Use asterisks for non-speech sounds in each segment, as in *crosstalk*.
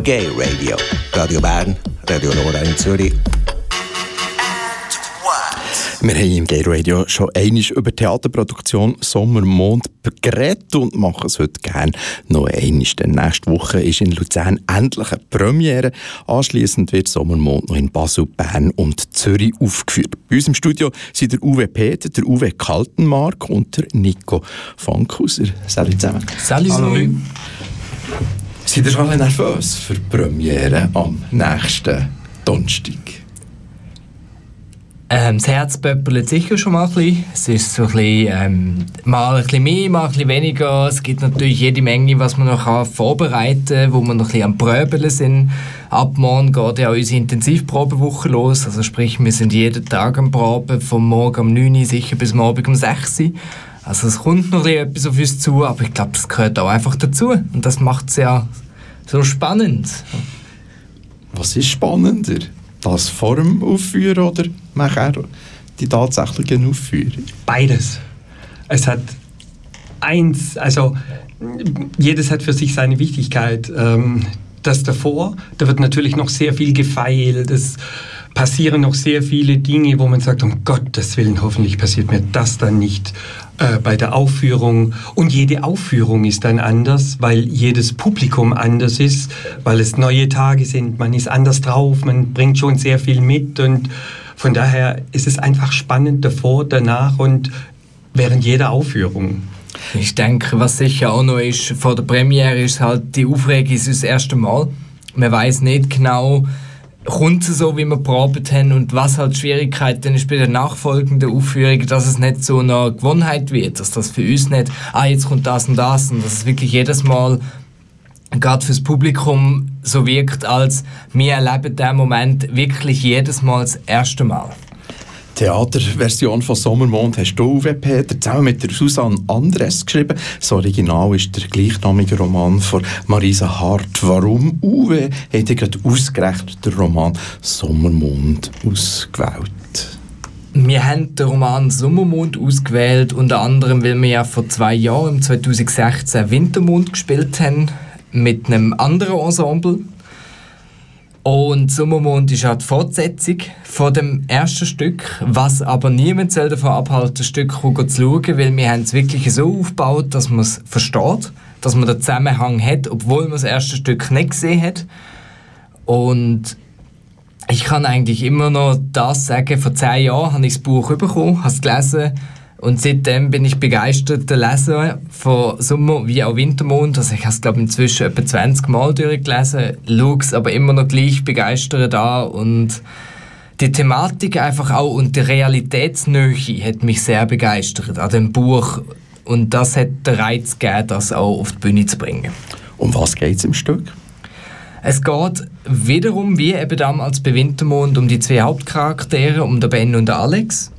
Gay Radio. Radio Bern, Radio Nora in Zürich. Wir haben im Gay Radio schon einmal über die Theaterproduktion Sommermond geredet und machen es heute gerne noch einmal. Denn nächste Woche ist in Luzern endlich eine Premiere. Anschließend wird Sommermond noch in Basel, Bern und Zürich aufgeführt. Bei uns im Studio sind der Uwe Peter, der Uwe Kaltenmark und der Nico Fankhauser. Salut zusammen. Salut. Hallo. Seid ihr schon nervös für die Premiere am nächsten Donnerstag? Ähm, das Herz pöppelt sicher schon mal ein bisschen. Es ist so ein bisschen, ähm, mal ein bisschen mehr, mal ein bisschen weniger. Es gibt natürlich jede Menge, was man noch vorbereiten kann, wo wir noch ein bisschen am Pröbeln sind. Ab morgen geht ja unsere Intensivprobewoche los. Also sprich, wir sind jeden Tag am Proben, vom Morgen um 9 Uhr sicher bis morgen um 6 Uhr. Also es kommt noch etwas auf uns zu, aber ich glaube, das gehört auch einfach dazu. Und das macht es ja so spannend. Was ist spannender? Das vor dem Aufführen oder nachher die tatsächliche Aufführung? Beides. Es hat eins, also jedes hat für sich seine Wichtigkeit. Ähm, das davor, da wird natürlich noch sehr viel gefeilt, es passieren noch sehr viele Dinge, wo man sagt, um Gottes Willen, hoffentlich passiert mir das dann nicht äh, bei der Aufführung. Und jede Aufführung ist dann anders, weil jedes Publikum anders ist, weil es neue Tage sind, man ist anders drauf, man bringt schon sehr viel mit und von daher ist es einfach spannend davor, danach und während jeder Aufführung. Ich denke, was sicher auch noch ist, vor der Premiere ist halt die Aufregung ist das erste Mal. Man weiß nicht genau, kommt es so, wie wir probiert haben und was halt die Schwierigkeit dann ist bei der nachfolgenden Aufführung, dass es nicht so eine Gewohnheit wird, dass das für uns nicht, ah, jetzt kommt das und das und dass es wirklich jedes Mal gerade fürs Publikum so wirkt, als wir erleben den Moment wirklich jedes Mal das erste Mal. Theaterversion von Sommermond hast du, Uwe Peter, zusammen mit der Susanne Andres geschrieben. Das Original ist der gleichnamige Roman von Marisa Hart. Warum, Uwe, hat ihr gerade ausgerechnet den Roman Sommermond ausgewählt? Wir haben den Roman Sommermond ausgewählt, unter anderem, weil wir ja vor zwei Jahren, im 2016, Wintermond gespielt haben, mit einem anderen Ensemble. Und Sommermond ist auch die Fortsetzung von dem ersten Stück, was aber niemand soll davon abhalten, das Stück zu schauen, weil wir haben es wirklich so aufgebaut, dass man es versteht, dass man den Zusammenhang hat, obwohl man das erste Stück nicht gesehen hat. Und ich kann eigentlich immer noch das sagen, vor zehn Jahren habe ich das Buch bekommen, habe es gelesen und seitdem bin ich begeisterter Leser von Sommer- wie auch Wintermond. Also ich habe es, glaube inzwischen etwa 20 Mal durchgelesen, schaue es aber immer noch gleich begeistert an und die Thematik einfach auch und die Realitätsnähe hat mich sehr begeistert an dem Buch und das hat den Reiz gegeben, das auch auf die Bühne zu bringen. Um was geht es im Stück? Es geht wiederum, wie eben damals bei Wintermond, um die zwei Hauptcharaktere, um den Ben und den Alex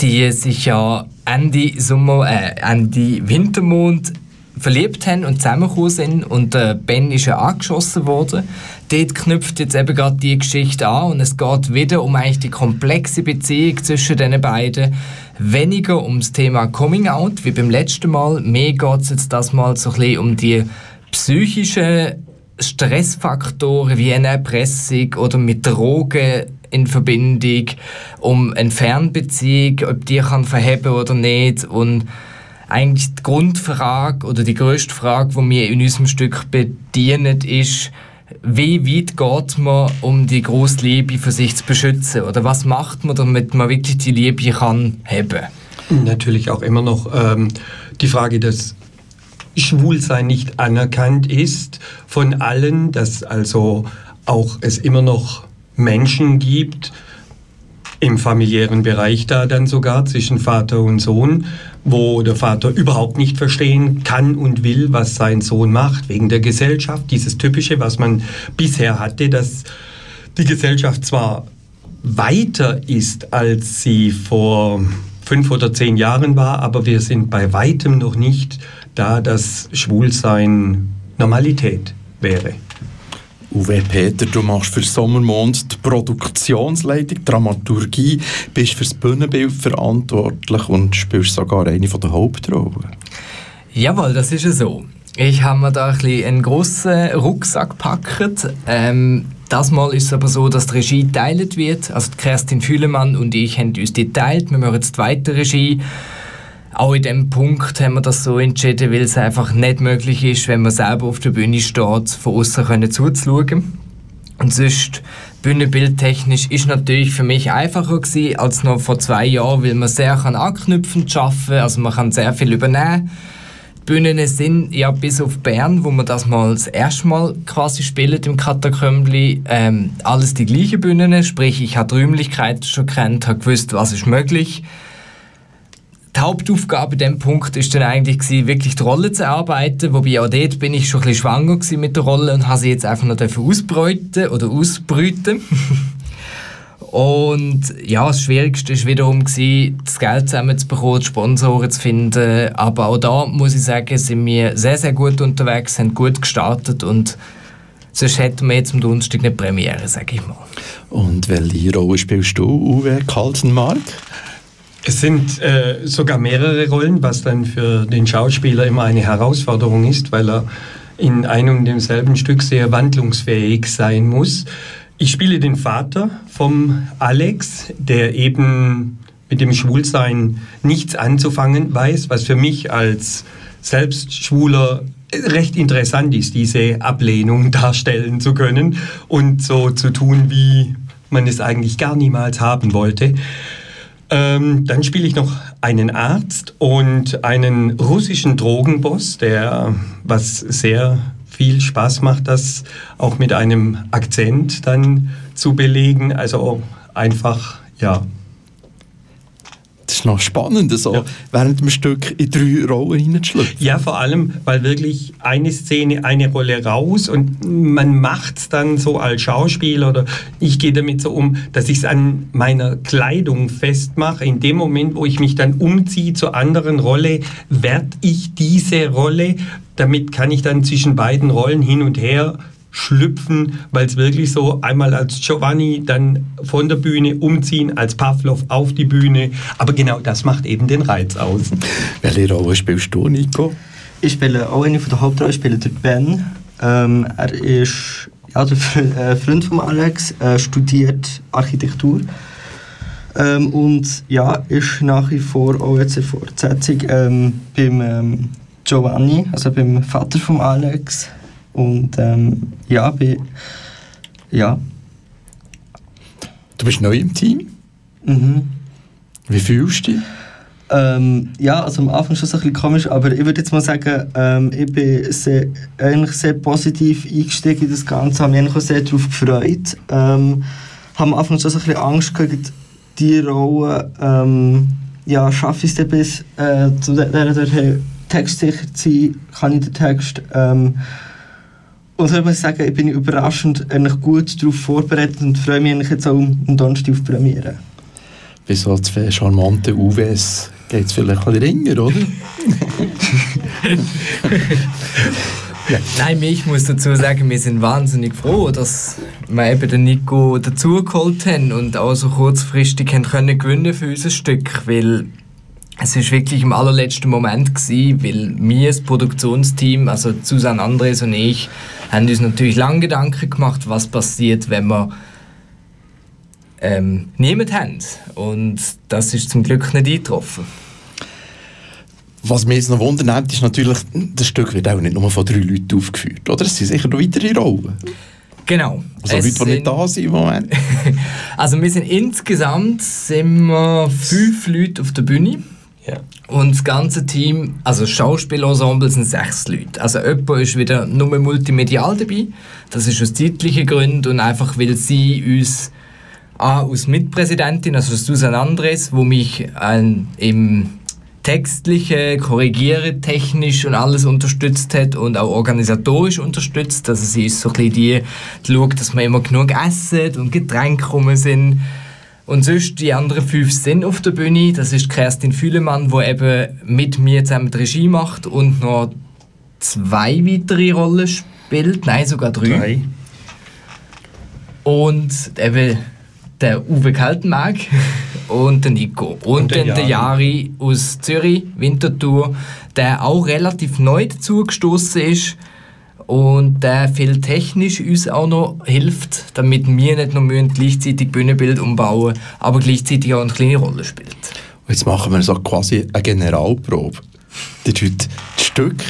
die sich ja Ende Sommer, äh, Ende Wintermond verliebt haben und zusammengekommen sind und äh, Ben ist ja angeschossen worden. Dort knüpft jetzt eben gerade die Geschichte an und es geht wieder um eigentlich die komplexe Beziehung zwischen den beiden. Weniger ums Thema Coming Out wie beim letzten Mal, mehr geht es jetzt das Mal so ein bisschen um die psychischen Stressfaktoren wie eine Erpressung oder mit Drogen in Verbindung, um eine Fernbeziehung, ob die kann verheben oder nicht und eigentlich die Grundfrage oder die größte Frage, die wir in unserem Stück bedienen, ist, wie weit geht man, um die große Liebe für sich zu beschützen? Oder was macht man, damit man wirklich die Liebe kann haben? Natürlich auch immer noch ähm, die Frage, dass Schwulsein nicht anerkannt ist von allen, dass also auch es immer noch Menschen gibt, im familiären Bereich da dann sogar zwischen Vater und Sohn, wo der Vater überhaupt nicht verstehen kann und will, was sein Sohn macht, wegen der Gesellschaft. Dieses Typische, was man bisher hatte, dass die Gesellschaft zwar weiter ist, als sie vor fünf oder zehn Jahren war, aber wir sind bei weitem noch nicht da, dass Schwulsein Normalität wäre. Uwe Peter, du machst für Sommermond die Produktionsleitung, Dramaturgie, bist für das Bühnenbild verantwortlich und spielst sogar eine der Hauptrollen. Jawohl, das ist ja so. Ich habe mir da ein bisschen einen grossen Rucksack gepackt. Ähm, das Mal ist es aber so, dass die Regie geteilt wird. Also Kerstin Fühlemann und ich haben uns die geteilt. Wir machen jetzt die zweite Regie. Auch in dem Punkt haben wir das so entschieden, weil es einfach nicht möglich ist, wenn man selber auf der Bühne steht, von außen zuzuschauen. Und sonst, bühnenbildtechnisch, ist natürlich für mich einfacher gewesen als noch vor zwei Jahren, weil man sehr kann anknüpfen schaffen, also man kann sehr viel übernehmen. Die Bühnen sind ja bis auf Bern, wo man das mal das erste Mal quasi spielt im Katakombli, ähm, alles die gleichen Bühnen, sprich ich habe die Räumlichkeit schon kennt, habe gewusst, was ist möglich die Hauptaufgabe in diesem Punkt ist dann eigentlich gewesen, wirklich die Rolle zu erarbeiten, wobei auch dort bin ich schon ein bisschen schwanger mit der Rolle und habe sie jetzt einfach noch ausbräuten oder ausbrüten. *laughs* und ja, das Schwierigste war wiederum, gewesen, das Geld zusammenzubekommen, die Sponsoren zu finden, aber auch da muss ich sagen, sind wir sehr, sehr gut unterwegs, haben gut gestartet und sonst hätten wir jetzt am Donnerstag eine Premiere, sage ich mal. Und welche Rolle spielst du, Uwe Kaltenmark? Es sind äh, sogar mehrere Rollen, was dann für den Schauspieler immer eine Herausforderung ist, weil er in einem und demselben Stück sehr wandlungsfähig sein muss. Ich spiele den Vater vom Alex, der eben mit dem Schwulsein nichts anzufangen weiß, was für mich als selbst Schwuler recht interessant ist, diese Ablehnung *laughs* darstellen zu können und so zu tun, wie man es eigentlich gar niemals haben wollte. Ähm, dann spiele ich noch einen Arzt und einen russischen Drogenboss, der was sehr viel Spaß macht, das auch mit einem Akzent dann zu belegen. Also einfach, ja, ist noch spannend, so ja. während dem Stück in drei Rollen hineinzuschlüpfen. Ja, vor allem, weil wirklich eine Szene, eine Rolle raus und man macht es dann so als Schauspieler oder ich gehe damit so um, dass ich es an meiner Kleidung festmache. In dem Moment, wo ich mich dann umziehe zur anderen Rolle, werde ich diese Rolle. Damit kann ich dann zwischen beiden Rollen hin und her schlüpfen, weil es wirklich so einmal als Giovanni, dann von der Bühne umziehen, als Pavlov auf die Bühne. Aber genau das macht eben den Reiz aus. Welche Rolle spielst du, Nico? Ich spiele auch eine von der Hauptrollen, spiele der Ben. Ähm, er ist ja, der äh, Freund von Alex, äh, studiert Architektur. Ähm, und ja, ist nach wie vor auch jetzt in Fortsetzung ähm, beim ähm, Giovanni, also beim Vater von Alex, und ähm, ja, bin, ja. Du bist neu im Team? Mhm. Wie fühlst du dich? Ähm, ja, also am Anfang schon so ein bisschen komisch, aber ich würde jetzt mal sagen, ähm, ich bin sehr, eigentlich sehr positiv eingestiegen in das Ganze, habe mich eigentlich auch sehr darauf gefreut. Ähm, habe am Anfang schon so ein bisschen Angst gehabt, die Rolle, ähm, ja, schaffe ich es bis äh, zu der, der, der Text sicher zu sein, kann ich den Text ähm, und soll man sagen, ich bin überraschend eigentlich gut darauf vorbereitet und freue mich jetzt auch um, um Donnerstag auf die Premiere. Bei so zwei charmanten UWs geht es vielleicht ein bisschen ringer, oder? ja. *laughs* Nein, ich muss dazu sagen, wir sind wahnsinnig froh, dass wir eben den Nico dazugeholt haben und auch so kurzfristig können gewinnen für unser Stück, weil es ist wirklich im allerletzten Moment gewesen, weil wir, das Produktionsteam, also Susanne Andres und ich, haben uns natürlich lange Gedanken gemacht, was passiert, wenn wir ähm, niemand haben. Und das ist zum Glück nicht eingetroffen. Was mich jetzt noch wundert, ist natürlich, das Stück wird auch nicht nur von drei Leuten aufgeführt, oder? Es sind sicher noch weitere Rollen. Genau. Also es Leute, die nicht da sind im Moment. *laughs* also wir sind insgesamt sind wir fünf Leute auf der Bühne. Und das ganze Team, also Schauspielensemble sind sechs Leute. Also jemand ist wieder nur multimedial dabei. Das ist aus zeitlichen Gründen und einfach, weil sie uns A, als Mitpräsidentin, also Susan Andres, wo mich ein, im textliche, korrigieren, technisch und alles unterstützt hat und auch organisatorisch unterstützt. Also sie ist so ein bisschen die, die schaut, dass wir immer genug essen und Getränke rum sind und sonst die anderen fünf sind auf der Bühne. Das ist Kerstin Fühlemann, die eben mit mir zusammen die Regie macht und noch zwei weitere Rollen spielt. Nein, sogar drei. drei. Und eben der Uwe Kaltenmark *laughs* und der Nico. Und, Und der dann der Jari aus Zürich, Winterthur, der auch relativ neu dazugestoßen ist und der viel technisch uns auch noch hilft, damit wir nicht nur müssen gleichzeitig Bühnenbild umbauen aber gleichzeitig auch eine kleine Rolle spielt. Jetzt machen wir so quasi eine Generalprobe. Die tut das Stück,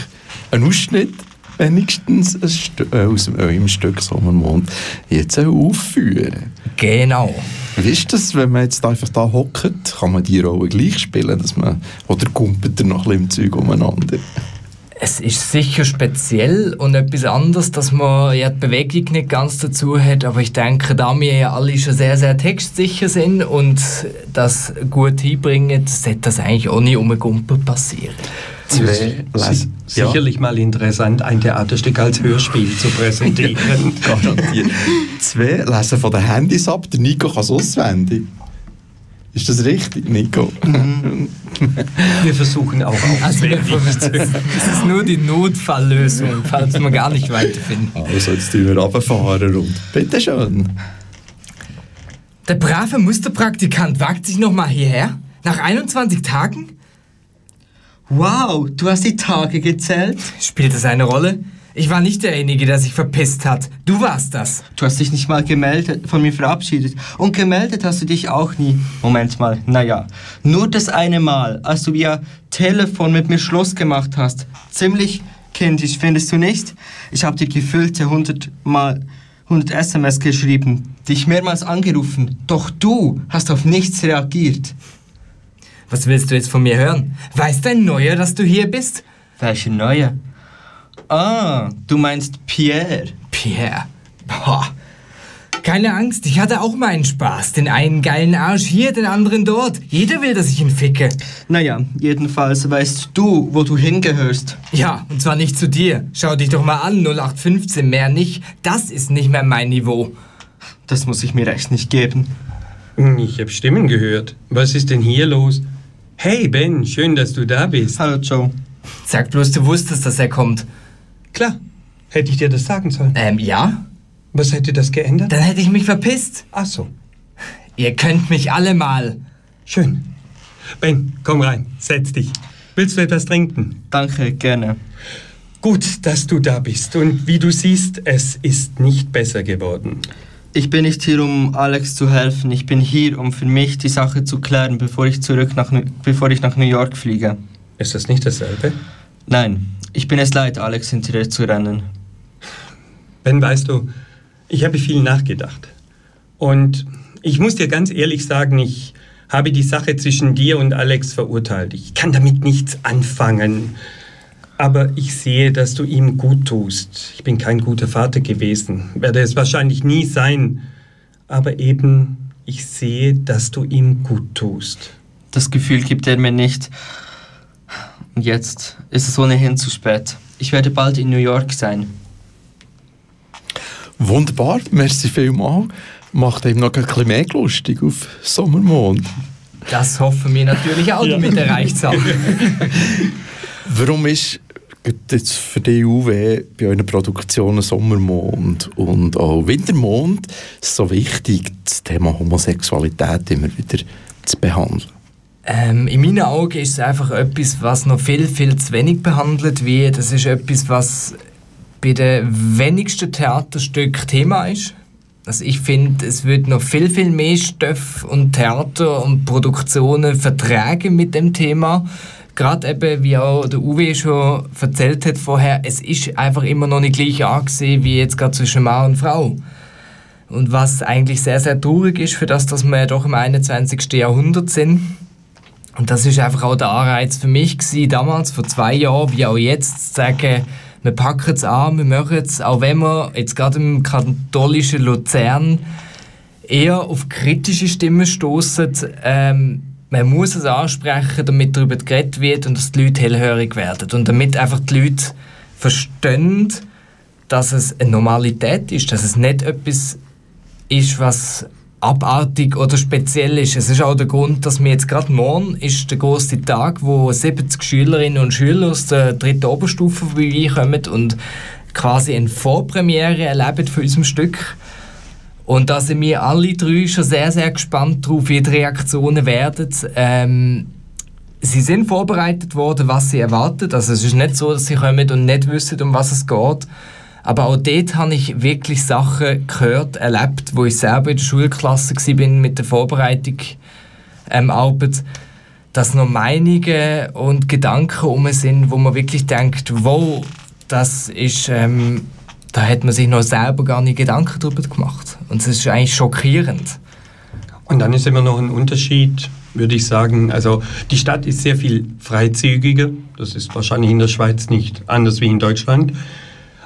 einen Ausschnitt, wenigstens ein Stü äh, aus eurem Stück Sommermond, jetzt aufführen. Genau. Wie ist das, wenn man jetzt einfach da hockt? Kann man die Rolle gleich spielen? Dass man, oder kumpelt er noch ein bisschen im Zeug umeinander? Es ist sicher speziell und etwas anderes, dass man ja die Bewegung nicht ganz dazu hat, aber ich denke, da wir ja alle schon sehr, sehr textsicher sind und das gut hinbringen, sollte das eigentlich ohne Umgumpel passieren. Zwei Si- Sicherlich mal interessant, ein Theaterstück als Hörspiel zu präsentieren. *laughs* Garantiert. Zwei lesen von den Handys ab, der Nico kann es auswendig. Ist das richtig, Nico? Wir versuchen auch Also auswendig. das ist nur die Notfalllösung, falls wir gar nicht weiterfinden. Also, jetzt tun wir runterfahren und bitteschön. Der brave Musterpraktikant wagt sich nochmal hierher? Nach 21 Tagen? Wow, du hast die Tage gezählt? Spielt das eine Rolle? Ich war nicht derjenige, der sich verpisst hat. Du warst das. Du hast dich nicht mal gemeldet, von mir verabschiedet. Und gemeldet hast du dich auch nie. Moment mal, naja. Nur das eine Mal, als du via Telefon mit mir Schluss gemacht hast. Ziemlich kindisch, findest du nicht? Ich habe dir gefüllte 100 Mal 100 SMS geschrieben, dich mehrmals angerufen. Doch du hast auf nichts reagiert. Was willst du jetzt von mir hören? Weiß dein Neuer, dass du hier bist? Welche neue? Ah, du meinst Pierre. Pierre. Boah. Keine Angst, ich hatte auch meinen Spaß. Den einen geilen Arsch hier, den anderen dort. Jeder will, dass ich ihn ficke. Naja, jedenfalls weißt du, wo du hingehörst. Ja, und zwar nicht zu dir. Schau dich doch mal an, 0815, mehr nicht. Das ist nicht mehr mein Niveau. Das muss ich mir echt nicht geben. Ich habe Stimmen gehört. Was ist denn hier los? Hey Ben, schön, dass du da bist. Hallo Joe. Sag bloß, du wusstest, dass er kommt. Klar, hätte ich dir das sagen sollen. Ähm, ja? Was hätte das geändert? Dann hätte ich mich verpisst. Ach so, Ihr könnt mich alle mal. schön. Ben, komm rein, setz dich. Willst du etwas trinken? Danke, gerne. Gut, dass du da bist. Und wie du siehst, es ist nicht besser geworden. Ich bin nicht hier, um Alex zu helfen. Ich bin hier, um für mich die Sache zu klären, bevor ich zurück nach, bevor ich nach New York fliege. Ist das nicht dasselbe? Nein, ich bin es leid, Alex hinterher zu rennen. Ben, weißt du, ich habe viel nachgedacht. Und ich muss dir ganz ehrlich sagen, ich habe die Sache zwischen dir und Alex verurteilt. Ich kann damit nichts anfangen. Aber ich sehe, dass du ihm gut tust. Ich bin kein guter Vater gewesen, werde es wahrscheinlich nie sein. Aber eben, ich sehe, dass du ihm gut tust. Das Gefühl gibt er mir nicht. Und jetzt ist es ohnehin zu spät. Ich werde bald in New York sein. Wunderbar, merci vielmals. Macht eben noch ein bisschen mehr lustig auf Sommermond. Das hoffen wir natürlich auch damit erreicht zu *laughs* haben. Warum ist jetzt für die UW bei euren Produktionen Sommermond und auch Wintermond so wichtig, das Thema Homosexualität immer wieder zu behandeln? Ähm, in meinen Augen ist es einfach etwas, was noch viel, viel zu wenig behandelt wird. Das ist etwas, was bei den wenigsten Theaterstücken Thema ist. Also ich finde, es wird noch viel, viel mehr Stoff und Theater und Produktionen vertragen mit dem Thema. Gerade eben, wie auch der Uwe schon erzählt hat vorher, es ist einfach immer noch nicht gleich angesehen wie jetzt gerade zwischen Mann und Frau. Und was eigentlich sehr, sehr traurig ist für das, dass wir ja doch im 21. Jahrhundert sind. Und das ist einfach auch der Anreiz für mich gewesen, damals, vor zwei Jahren, wie auch jetzt, zu sagen, wir packen es an, wir machen es, auch wenn wir jetzt gerade im katholischen Luzern eher auf kritische Stimmen stoßen. Ähm, man muss es ansprechen, damit darüber geredet wird und dass die Leute hellhörig werden. Und damit einfach die Leute verstehen, dass es eine Normalität ist, dass es nicht etwas ist, was abartig oder speziell ist. Es ist auch der Grund, dass wir jetzt gerade morgen ist der große Tag, wo 70 Schülerinnen und Schüler aus der dritten Oberstufe vorbeikommen und quasi eine Vorpremiere erleben für unserem Stück. Und da sind wir alle drei schon sehr, sehr gespannt darauf, wie die Reaktionen werden. Ähm, sie sind vorbereitet worden, was sie erwartet. Also es ist nicht so, dass sie kommen und nicht wissen, um was es geht. Aber auch dort habe ich wirklich Sachen gehört, erlebt, wo ich selber in der Schulklasse war mit der Vorbereitung ähm, Arbeit, dass noch Meinungen und Gedanken um sind, wo man wirklich denkt, wow, das ist, ähm, da hat man sich noch selber gar nicht Gedanken darüber gemacht. Und es ist eigentlich schockierend. Und dann ist immer noch ein Unterschied, würde ich sagen. Also die Stadt ist sehr viel freizügiger. Das ist wahrscheinlich in der Schweiz nicht anders wie in Deutschland.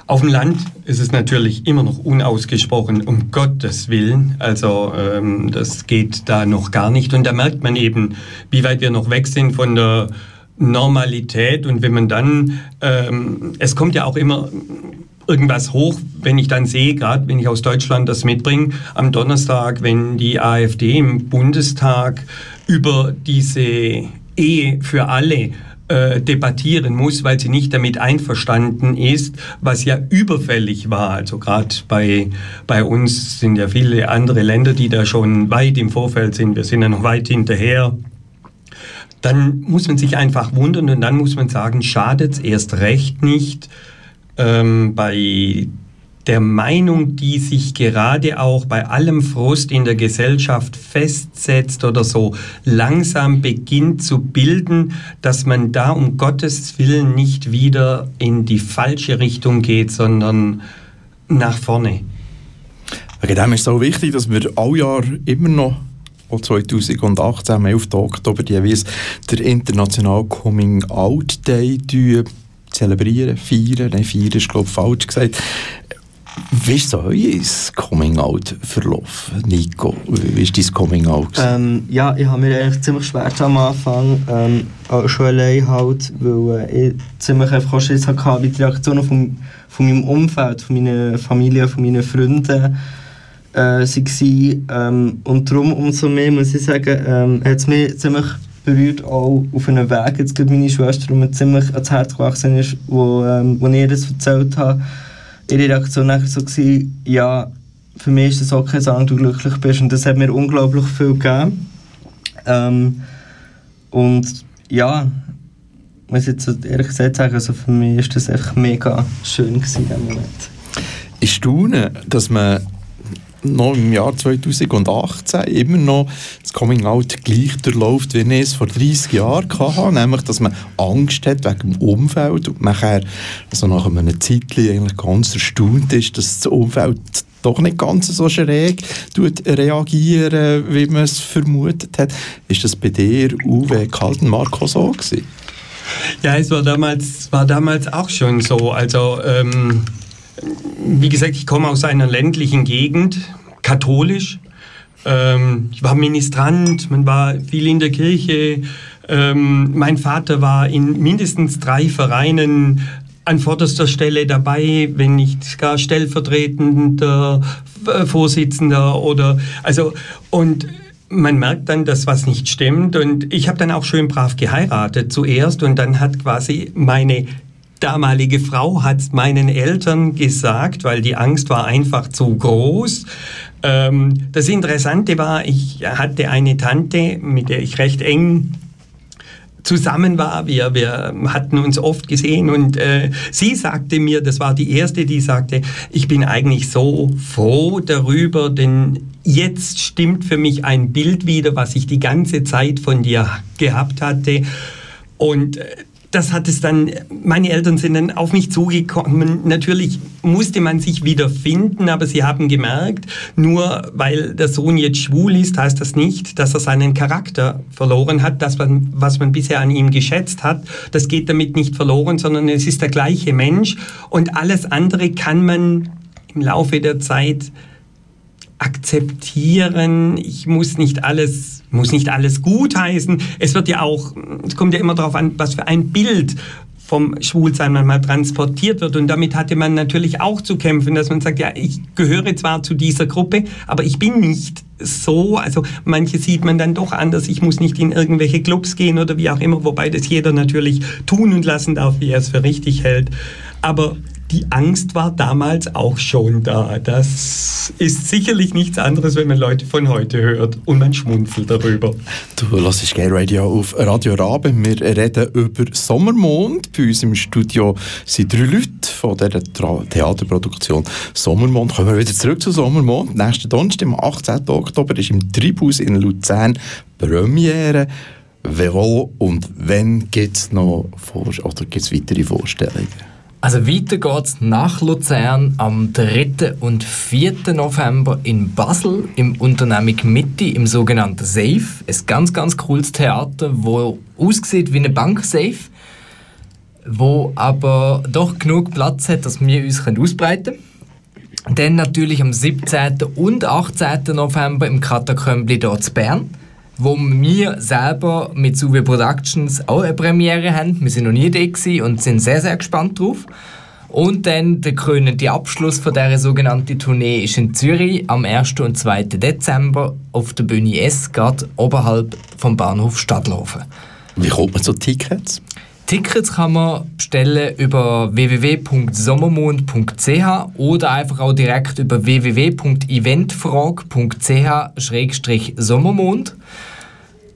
Auf dem Land ist es natürlich immer noch unausgesprochen, um Gottes Willen. Also ähm, das geht da noch gar nicht. Und da merkt man eben, wie weit wir noch weg sind von der Normalität. Und wenn man dann, ähm, es kommt ja auch immer irgendwas hoch, wenn ich dann sehe, gerade wenn ich aus Deutschland das mitbringe, am Donnerstag, wenn die AfD im Bundestag über diese Ehe für alle äh, debattieren muss, weil sie nicht damit einverstanden ist, was ja überfällig war. Also gerade bei, bei uns sind ja viele andere Länder, die da schon weit im Vorfeld sind. Wir sind ja noch weit hinterher. Dann muss man sich einfach wundern und dann muss man sagen, schadet es erst recht nicht ähm, bei der Meinung, die sich gerade auch bei allem Frust in der Gesellschaft festsetzt oder so langsam beginnt zu bilden, dass man da um Gottes Willen nicht wieder in die falsche Richtung geht, sondern nach vorne. Wegen dem ist es so wichtig, dass wir all Jahr immer noch auch 2018 am 11. Oktober jeweils der International Coming Out Day zelebrieren, feiern. Nein, feiern ist glaube ich falsch gesagt. Wie ist so euer Coming-out verlaufen, Nico? Wie ist dein Coming-out? Ähm, ja, ich habe mir eigentlich ziemlich schwer am Anfang, ähm, schon allein halt, weil äh, ich ziemlich einfach Schiss hatte, wie die Reaktionen von, von meinem Umfeld, von meiner Familie, von meinen Freunden äh, waren. Ähm, und darum umso mehr, muss ich sagen, ähm, hat es mich ziemlich berührt, auch auf einem Weg, jetzt meine Schwester, die mir ziemlich ans Herz gewachsen ist, wo, ähm, wo ich das erzählt habe, ihre Reaktion nachher so gewesen, ja, für mich ist das auch kein Sagen, du glücklich bist. Und das hat mir unglaublich viel gegeben. Ähm, und ja, muss jetzt ehrlich gesagt sagen, also für mich ist das einfach mega schön in diesem Moment. Ich staune, dass man noch im Jahr 2018 immer noch das Coming Out gleich durchläuft, wie ich es vor 30 Jahren hatte, nämlich, dass man Angst hat wegen dem Umfeld und nachher, also nach einem Zeitchen eigentlich ganz erstaunt ist, dass das Umfeld doch nicht ganz so schräg reagieren, wie man es vermutet hat. Ist das bei dir, Uwe Kalten Marco, so gewesen? Ja, es war damals, war damals auch schon so. Also ähm, wie gesagt, ich komme aus einer ländlichen Gegend, katholisch. Ähm, ich war Ministrant, man war viel in der Kirche. Ähm, mein Vater war in mindestens drei Vereinen an vorderster Stelle dabei, wenn nicht gar stellvertretender äh, Vorsitzender oder also und man merkt dann, dass was nicht stimmt und ich habe dann auch schön brav geheiratet zuerst und dann hat quasi meine damalige Frau hat meinen Eltern gesagt, weil die Angst war einfach zu groß. Ähm, das Interessante war, ich hatte eine Tante, mit der ich recht eng zusammen war. Wir, wir hatten uns oft gesehen und äh, sie sagte mir, das war die erste, die sagte, ich bin eigentlich so froh darüber, denn jetzt stimmt für mich ein Bild wieder, was ich die ganze Zeit von dir gehabt hatte. Und äh, das hat es dann, meine Eltern sind dann auf mich zugekommen. Natürlich musste man sich wieder finden, aber sie haben gemerkt, nur weil der Sohn jetzt schwul ist, heißt das nicht, dass er seinen Charakter verloren hat. Das, was man bisher an ihm geschätzt hat, das geht damit nicht verloren, sondern es ist der gleiche Mensch und alles andere kann man im Laufe der Zeit akzeptieren. Ich muss nicht alles, muss nicht alles gutheißen. Es wird ja auch, es kommt ja immer darauf an, was für ein Bild vom Schwulsein manchmal transportiert wird. Und damit hatte man natürlich auch zu kämpfen, dass man sagt, ja, ich gehöre zwar zu dieser Gruppe, aber ich bin nicht so. Also manche sieht man dann doch anders. Ich muss nicht in irgendwelche Clubs gehen oder wie auch immer, wobei das jeder natürlich tun und lassen darf, wie er es für richtig hält. Aber die Angst war damals auch schon da. Das ist sicherlich nichts anderes, wenn man Leute von heute hört und man schmunzelt darüber. Du hörst Gay Radio auf Radio Rabe. Wir reden über Sommermond. Bei uns im Studio sind drei Leute von dieser Theaterproduktion Sommermond. Kommen wir wieder zurück zu Sommermond. Nächsten Donnerstag, am 18. Oktober, ist im Tribus in Luzern Premiere. Wo und wenn gibt es noch Vor oder gibt's weitere Vorstellungen? Also weiter geht's nach Luzern am 3. und 4. November in Basel im Unternehmung Mitte im sogenannten Safe. Ein ganz, ganz cooles Theater, wo aussieht wie eine Bank-Safe, wo aber doch genug Platz hat, dass wir uns ausbreiten können. Dann natürlich am 17. und 18. November im Katakombli dort in Bern wo wir selber mit Suve Productions auch eine Premiere haben. Wir sind noch nie da und sind sehr, sehr gespannt drauf. Und dann der krönende Abschluss von dieser sogenannten Tournee ist in Zürich am 1. und 2. Dezember auf der Bühne S, gerade oberhalb vom Bahnhof Stadtlofen. Wie kommt man zu Tickets? Tickets kann man bestellen über www.sommermond.ch oder einfach auch direkt über www.eventfrage.ch-sommermond.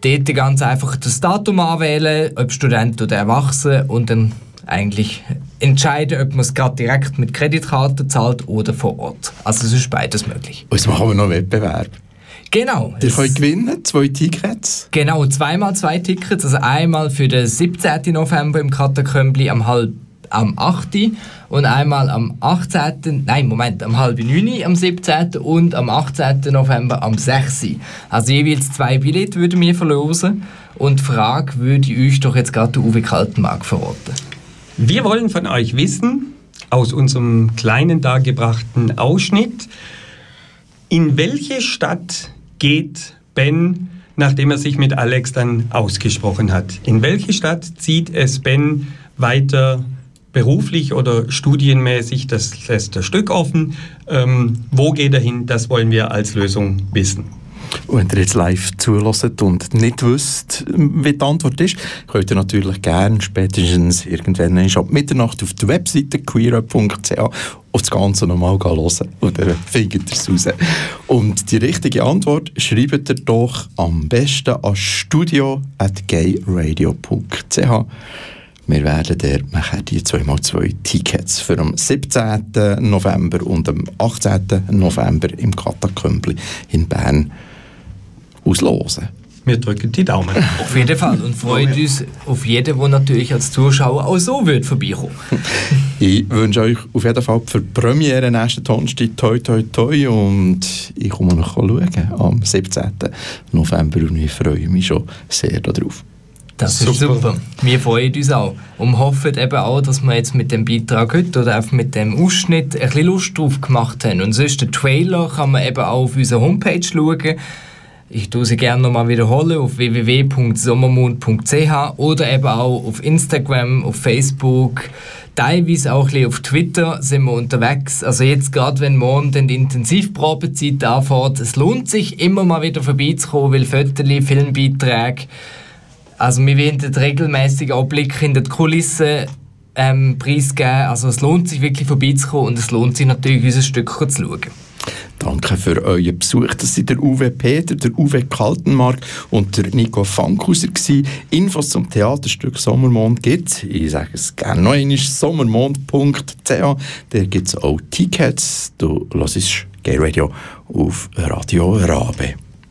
Dort ganz einfach das Datum anwählen, ob Student oder Erwachsen und dann eigentlich entscheiden, ob man es gerade direkt mit Kreditkarte zahlt oder vor Ort. Also es ist beides möglich. Und jetzt machen wir noch Wettbewerb. Genau. Ihr könnt gewinnen, zwei Tickets. Genau, zweimal zwei Tickets. Also einmal für den 17. November im Katakömbli am halb am 8. und einmal am 18. Nein, Moment, am halb 9. am 17. und am 18. November am 6. Also jeweils zwei Billette würden wir verlosen. Und die Frage würde ich euch doch jetzt gerade Uwe Kaltenmark verraten. Wir wollen von euch wissen, aus unserem kleinen dargebrachten Ausschnitt, in welche Stadt geht Ben, nachdem er sich mit Alex dann ausgesprochen hat. In welche Stadt zieht es Ben weiter beruflich oder studienmäßig? Das lässt das Stück offen. Ähm, wo geht er hin? Das wollen wir als Lösung wissen. Wenn ihr jetzt live zulässt und nicht wisst, wie die Antwort ist, könnt ihr natürlich gerne spätestens irgendwann ab Mitternacht auf der Webseite queerup.ch auf das Ganze nochmal hören und dann findet ihr es raus. Und die richtige Antwort schreibt ihr doch am besten an studio.gayradio.ch wir werden dir nachher die 2x2 Tickets für am 17. November und am 18. November im Katakömbli in Bern auslosen. Wir drücken die Daumen. Auf jeden Fall und freuen uns auf jeden, der natürlich als Zuschauer auch so wird vorbeikommen. *laughs* ich wünsche euch auf jeden Fall für die Premiere nächsten Donnerstag toi toi toi und ich komme noch schauen am 17. November und ich freue mich schon sehr darauf. Das ist super. super. Wir freuen uns auch und hoffen eben auch, dass wir jetzt mit dem Beitrag heute oder auch mit dem Ausschnitt ein bisschen Lust drauf gemacht haben. Und sonst den Trailer kann man eben auch auf unserer Homepage schauen ich tue sie gerne nochmal wiederholen auf www.sommermond.ch oder eben auch auf Instagram, auf Facebook, teilweise auch ein auf Twitter sind wir unterwegs. Also jetzt gerade, wenn morgen dann die Intensivprobezeit anfängt, es lohnt sich immer mal wieder vorbeizukommen, weil Fotos, Filmbeiträge, also wir werden regelmäßig auch Blick in die Kulissen ähm, preisgeben. Also es lohnt sich wirklich vorbeizukommen und es lohnt sich natürlich, unser Stück zu schauen. Danke für euren Besuch. Das sind der Uwe Peter, der Uwe Kaltenmark und der Nico Fankhauser. Infos zum Theaterstück Sommermond gibt es. Ich sage es gerne noch einmal, sommermond.ch. Da gibt es auch Tickets. Du hörst Gay Radio auf Radio Rabe.